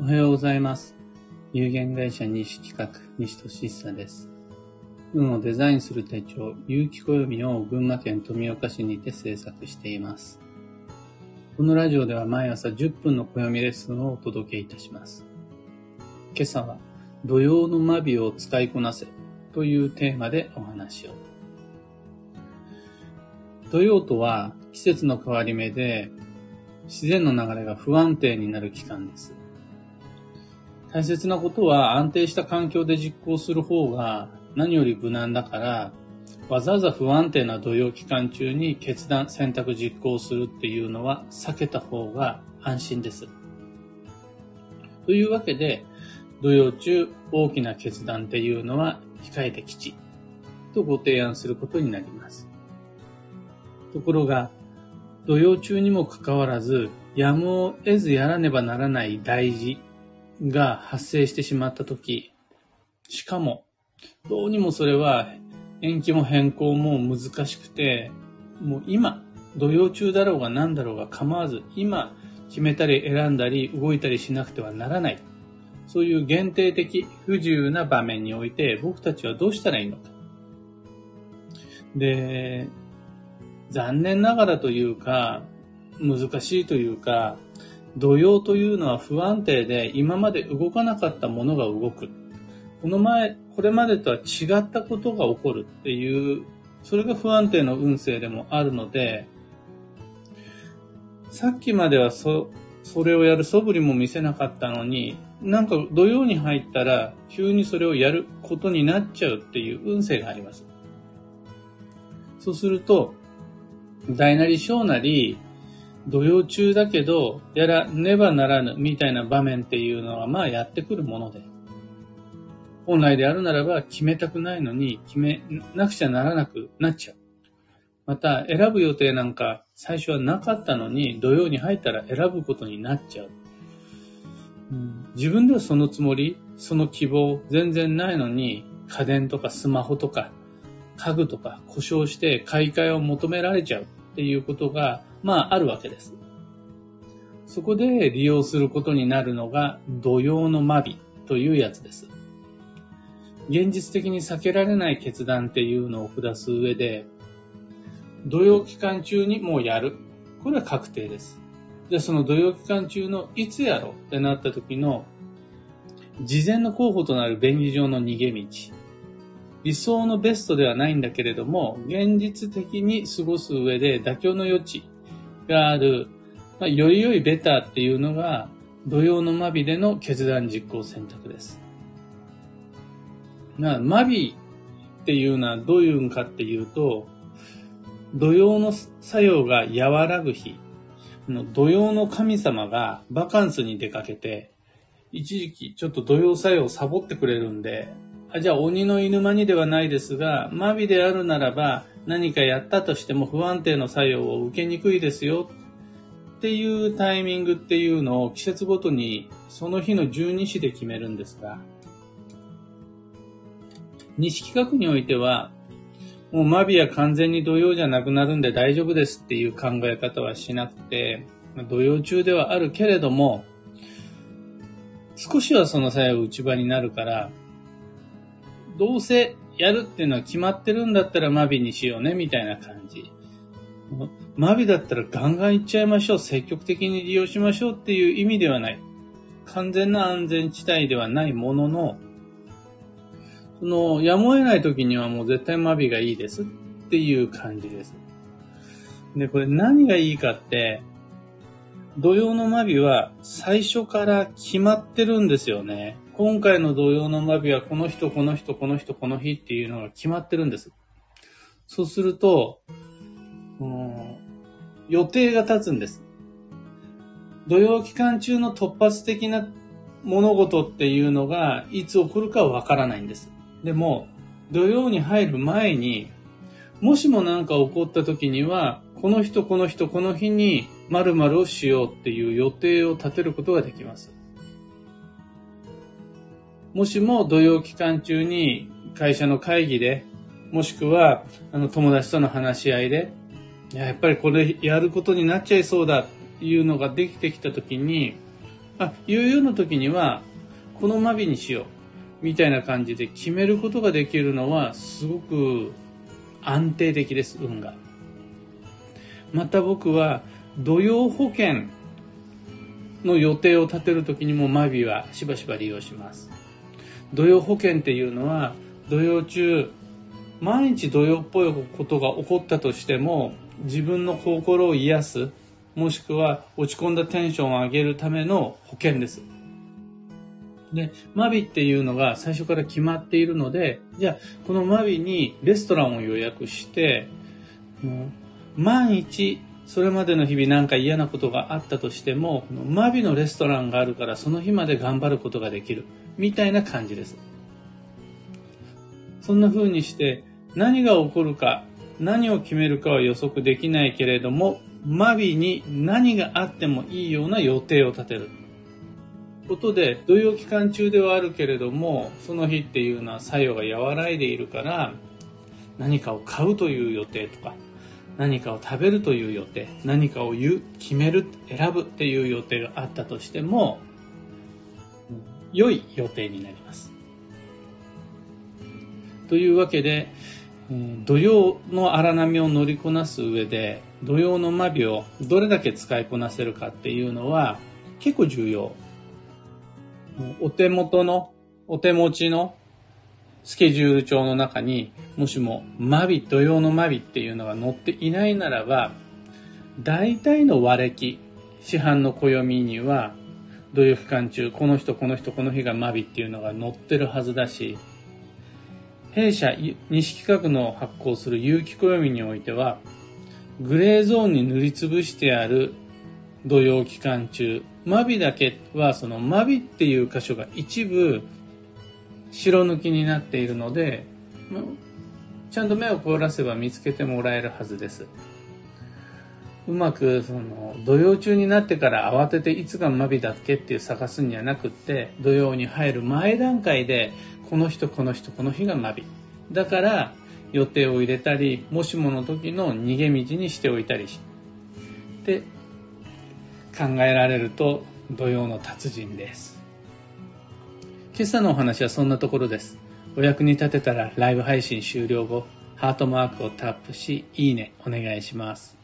おはようございます。有限会社西企画、西俊久です。運をデザインする手帳、有機暦を群馬県富岡市にて制作しています。このラジオでは毎朝10分の暦レッスンをお届けいたします。今朝は、土曜のマビを使いこなせというテーマでお話を。土曜とは季節の変わり目で自然の流れが不安定になる期間です。大切なことは安定した環境で実行する方が何より無難だから、わざわざ不安定な土曜期間中に決断、選択、実行するっていうのは避けた方が安心です。というわけで、土曜中大きな決断っていうのは控えてきちとご提案することになります。ところが、土曜中にもかかわらず、やむを得ずやらねばならない大事が発生してしまったとき、しかも、どうにもそれは延期も変更も難しくて、もう今、土曜中だろうが何だろうが構わず、今決めたり選んだり動いたりしなくてはならない。そういう限定的不自由な場面において僕たちはどうしたらいいのか。で、残念ながらというか、難しいというか、土曜というのは不安定で今まで動かなかったものが動く。この前、これまでとは違ったことが起こるっていう、それが不安定の運勢でもあるので、さっきまではそ、それをやる素振りも見せなかったのに、なんか土曜に入ったら急にそれをやることになっちゃうっていう運勢があります。そうすると、大なり小なり、土曜中だけど、やらねばならぬみたいな場面っていうのは、まあやってくるもので。本来であるならば決めたくないのに決めなくちゃならなくなっちゃう。また、選ぶ予定なんか最初はなかったのに土曜に入ったら選ぶことになっちゃう。自分ではそのつもり、その希望全然ないのに家電とかスマホとか家具とか故障して買い替えを求められちゃうっていうことがまああるわけです。そこで利用することになるのが土曜のマビというやつです。現実的に避けられない決断っていうのを下す上で、土曜期間中にもうやる。これは確定です。じゃあその土曜期間中のいつやろうってなった時の事前の候補となる便宜上の逃げ道。理想のベストではないんだけれども、現実的に過ごす上で妥協の余地がある、まあ、より良いベターっていうのが土曜のマビでの決断実行選択です。な、マビっていうのはどういうんかっていうと、土曜の作用が和らぐ日、土曜の神様がバカンスに出かけて、一時期ちょっと土曜作用をサボってくれるんで、あじゃあ鬼の犬間にではないですが、マビであるならば何かやったとしても不安定の作用を受けにくいですよ。っていうタイミングっていうのを季節ごとにその日の十二支で決めるんですが、西企画においては、もうマビは完全に土曜じゃなくなるんで大丈夫ですっていう考え方はしなくて、土曜中ではあるけれども、少しはその際は内場になるから、どうせやるっていうのは決まってるんだったらマビにしようね、みたいな感じ。マビだったらガンガン行っちゃいましょう、積極的に利用しましょうっていう意味ではない。完全な安全地帯ではないものの、その、やむを得ない時にはもう絶対マビがいいですっていう感じです。で、これ何がいいかって、土曜のマビは最初から決まってるんですよね。今回の土曜のマビはこの人、この人、この人、この日っていうのが決まってるんです。そうすると、うん、予定が立つんです。土曜期間中の突発的な物事っていうのがいつ起こるかわからないんです。でも、土曜に入る前に、もしも何か起こった時には、この人、この人、この日に〇〇をしようっていう予定を立てることができます。もしも土曜期間中に会社の会議で、もしくはあの友達との話し合いで、やっぱりこれやることになっちゃいそうだっていうのができてきた時に、あ、悠々の時には、このマビにしよう。みたいな感じで決めることができるのは、すごく安定的です、運が。また僕は、土曜保険の予定を立てる時にもマビはしばしば利用します。土曜保険っていうのは、土曜中、毎日土曜っぽいことが起こったとしても、自分の心を癒す、もしくは落ち込んだテンションを上げるための保険です。で、マビっていうのが最初から決まっているので、じゃあ、このマビにレストランを予約して、もう万一、それまでの日々なんか嫌なことがあったとしても、このマビのレストランがあるからその日まで頑張ることができる。みたいな感じです。そんな風にして何が起こるか、何を決めるかは予測できないけれども、マビに何があってもいいような予定を立てる。ことで、土曜期間中ではあるけれども、その日っていうのは作用が和らいでいるから、何かを買うという予定とか、何かを食べるという予定、何かを言う、決める、選ぶっていう予定があったとしても、良い予定になります。というわけで、土曜の荒波を乗りこなす上で、土曜のマビをどれだけ使いこなせるかっていうのは結構重要。お手元の、お手持ちのスケジュール帳の中にもしもマビ、土曜のマビっていうのが載っていないならば、大体の和暦、市販の暦には土曜期間中、この人、この人、この日がマビっていうのが載ってるはずだし、弊社、西企画の発行する有機暦においては、グレーゾーンに塗りつぶしてある土曜期間中、マビだけはそのマビっていう箇所が一部白抜きになっているので、ちゃんと目を凍らせば見つけてもらえるはずです。うまくその土曜中になってから慌てていつがマビだっけっていう探すんじゃなくって土曜に入る前段階でこの人この人この日がマビだから予定を入れたりもしもの時の逃げ道にしておいたりして考えられると土曜の達人です今朝のお話はそんなところですお役に立てたらライブ配信終了後ハートマークをタップしいいねお願いします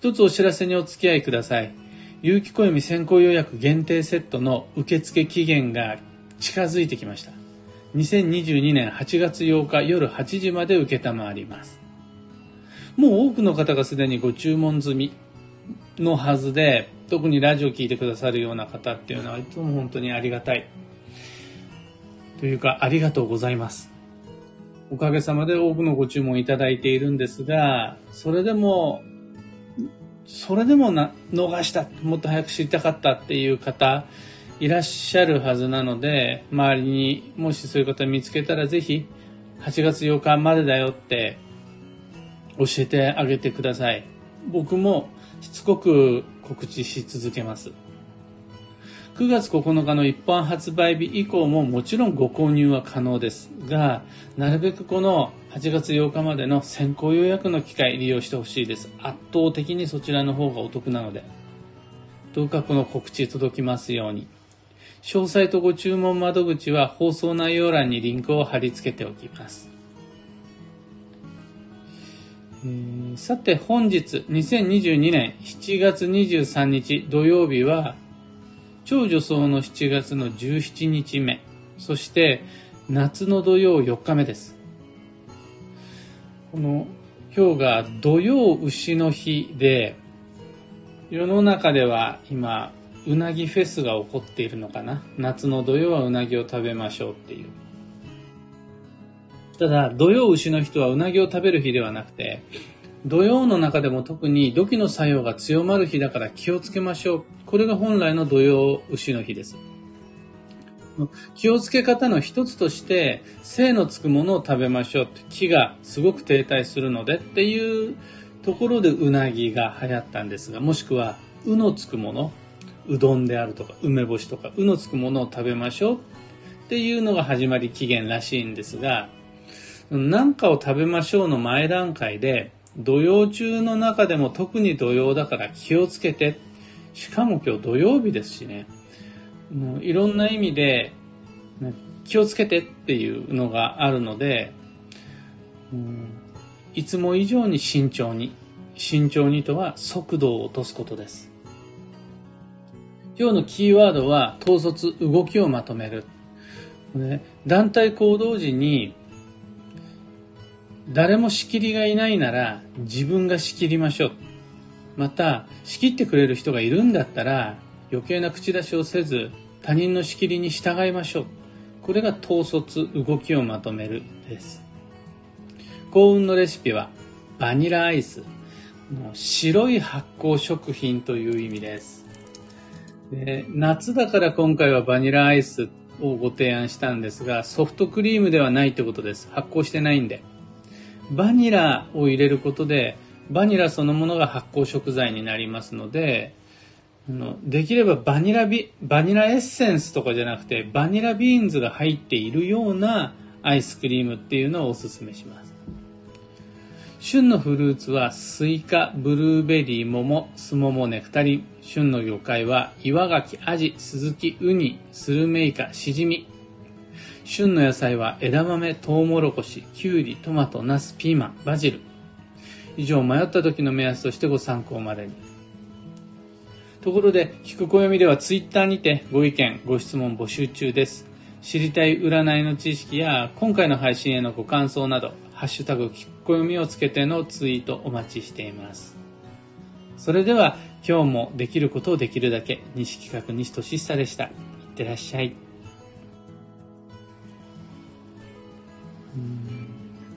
一つお知らせにお付き合いください。有機暦先行予約限定セットの受付期限が近づいてきました。2022年8月8日夜8時まで受けたまわります。もう多くの方がすでにご注文済みのはずで、特にラジオ聴いてくださるような方っていうのはいつも本当にありがたい。というか、ありがとうございます。おかげさまで多くのご注文いただいているんですが、それでもそれでもな逃した、もっと早く知りたかったっていう方、いらっしゃるはずなので、周りにもしそういう方見つけたらぜひ、8月8日までだよって教えてあげてください。僕もしつこく告知し続けます。9月9日の一般発売日以降ももちろんご購入は可能ですが、なるべくこの8月8日までの先行予約の機会利用してほしいです。圧倒的にそちらの方がお得なので。どうかこの告知届きますように。詳細とご注文窓口は放送内容欄にリンクを貼り付けておきます。さて本日2022年7月23日土曜日は超女装の7月の17日目、そして夏の土曜4日目です。この今日が土曜牛の日で、世の中では今、うなぎフェスが起こっているのかな。夏の土曜はうなぎを食べましょうっていう。ただ、土曜牛の人はうなぎを食べる日ではなくて、土曜の中でも特に土器の作用が強まる日だから気をつけましょう。これが本来の土曜牛の日です。気をつけ方の一つとして、性のつくものを食べましょうって、気がすごく停滞するのでっていうところでうなぎが流行ったんですが、もしくは、うのつくもの、うどんであるとか、梅干しとか、うのつくものを食べましょうっていうのが始まり起源らしいんですが、何かを食べましょうの前段階で、土曜中の中でも特に土曜だから気をつけて。しかも今日土曜日ですしね。もういろんな意味で気をつけてっていうのがあるので、うん、いつも以上に慎重に、慎重にとは速度を落とすことです。今日のキーワードは統率動きをまとめる。ね、団体行動時に誰も仕切りがいないなら自分が仕切りましょう。また、仕切ってくれる人がいるんだったら余計な口出しをせず他人の仕切りに従いましょう。これが統率動きをまとめるです。幸運のレシピはバニラアイス。白い発酵食品という意味です。で夏だから今回はバニラアイスをご提案したんですが、ソフトクリームではないってことです。発酵してないんで。バニラを入れることで、バニラそのものが発酵食材になりますのであの、できればバニラビ、バニラエッセンスとかじゃなくて、バニラビーンズが入っているようなアイスクリームっていうのをおすすめします。旬のフルーツはスイカ、ブルーベリー、桃、スモモネクタリン。旬の魚介は岩牡蠣、アジ、スズキ、ウニ、スルメイカ、シジミ。旬の野菜は枝豆、トウモロコシ、キュウリ、トマト、ナス、ピーマン、バジル。以上、迷った時の目安としてご参考までに。ところで、聞く暦ではツイッターにてご意見、ご質問募集中です。知りたい占いの知識や今回の配信へのご感想など、ハッシュタグ聞く暦をつけてのツイートお待ちしています。それでは今日もできることをできるだけ西企画西俊久でした。いってらっしゃい。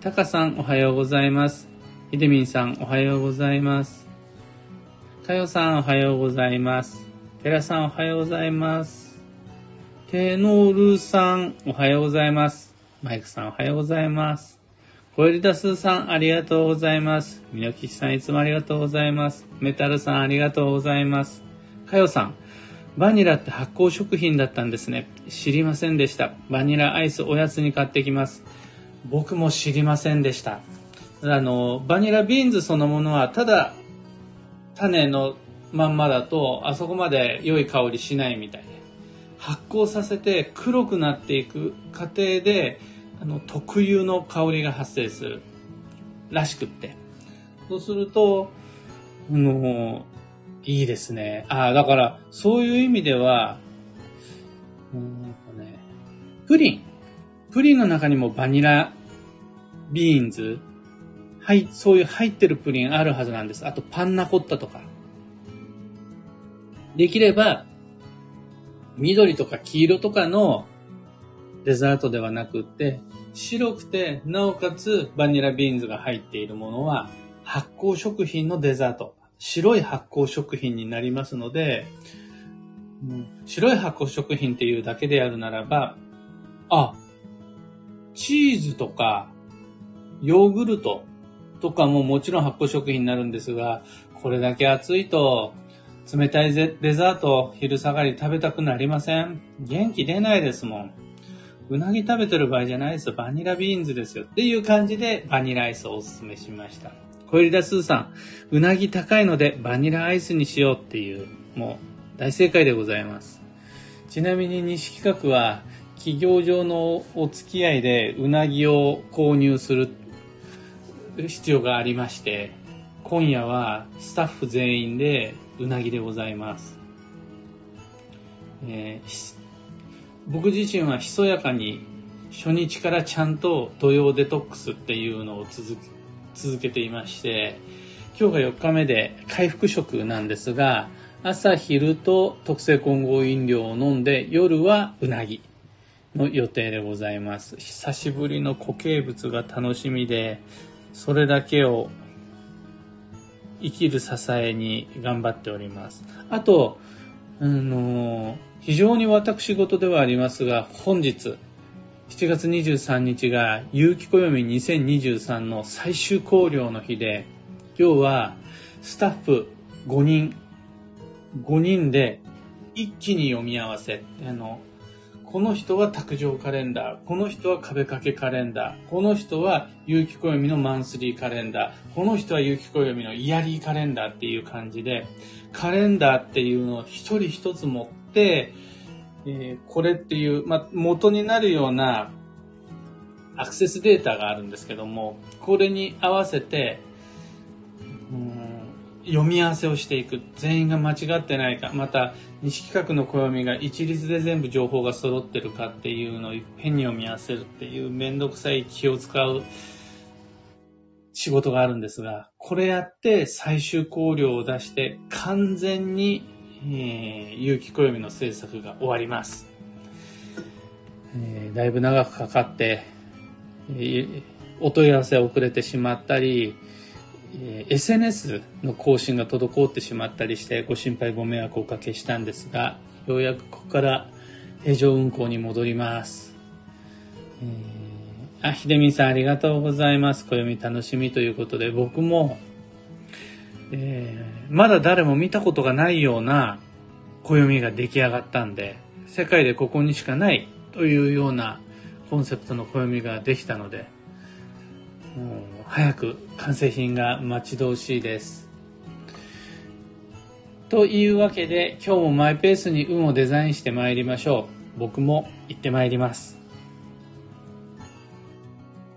タカさんおはようございます。ひでみんさんおはようございます。かよさんおはようございます。てらさんおはようございます。てのるさんおはようございます。マイクさんおはようございます。コエリダスさんありがとうございます。みのきさんいつもありがとうございます。メタルさんありがとうございます。かよさん、バニラって発酵食品だったんですね。知りませんでした。バニラアイスおやつに買ってきます。僕も知りませんでした。あの、バニラビーンズそのものはただ種のまんまだとあそこまで良い香りしないみたいで。発酵させて黒くなっていく過程であの特有の香りが発生するらしくって。そうするとあのいいですね。ああだからそういう意味ではうんとねプリン。プリンの中にもバニラビーンズはい、そういう入ってるプリンあるはずなんです。あとパンナコッタとか。できれば、緑とか黄色とかのデザートではなくって、白くて、なおかつバニラビーンズが入っているものは、発酵食品のデザート。白い発酵食品になりますので、うん白い発酵食品っていうだけであるならば、あ、チーズとか、ヨーグルトとかももちろん発酵食品になるんですが、これだけ暑いと、冷たいデザート昼下がり食べたくなりません元気出ないですもん。うなぎ食べてる場合じゃないですよ。バニラビーンズですよ。っていう感じでバニラアイスをおすすめしました。小入田スーさん、うなぎ高いのでバニラアイスにしようっていう、もう大正解でございます。ちなみに西企画は企業上のお付き合いでうなぎを購入する必要がありまして、今夜はスタッフ全員でうなぎでございます。えー、僕自身はひそやかに初日からちゃんと土曜デトックスっていうのを続け続けていまして、今日が4日目で回復食なんですが、朝昼と特製混合飲料を飲んで、夜はうなぎの予定でございます。久しぶりの固形物が楽しみで、それだけを生きる支えに頑張っております。あと、あの、非常に私事ではありますが、本日、7月23日が、有機暦2023の最終考慮の日で、今日はスタッフ5人、5人で一気に読み合わせ、あの、この人は卓上カレンダー、この人は壁掛けカレンダー、この人は有機暦のマンスリーカレンダー、この人は有機暦のイヤリーカレンダーっていう感じで、カレンダーっていうのを一人一つ持って、えー、これっていう、まあ、元になるようなアクセスデータがあるんですけども、これに合わせて、うん読み合わせをしていく。全員が間違ってないか、また、西企画の暦が一律で全部情報が揃ってるかっていうのをいっぺんに読み合わせるっていうめんどくさい気を使う仕事があるんですが、これやって最終考慮を出して完全に、えー、有機暦の制作が終わります。えー、だいぶ長くかかって、えー、お問い合わせ遅れてしまったり、えー、SNS の更新が滞ってしまったりしてご心配ご迷惑をおかけしたんですが、ようやくここから平常運行に戻ります。えーあ、ひでみさんありがとうございます。暦楽しみということで、僕も、えー、まだ誰も見たことがないような暦が出来上がったんで、世界でここにしかないというようなコンセプトの暦ができたので、もう早く完成品が待ち遠しいです。というわけで今日もマイペースに運をデザインしてまいりましょう。僕も行ってまいります。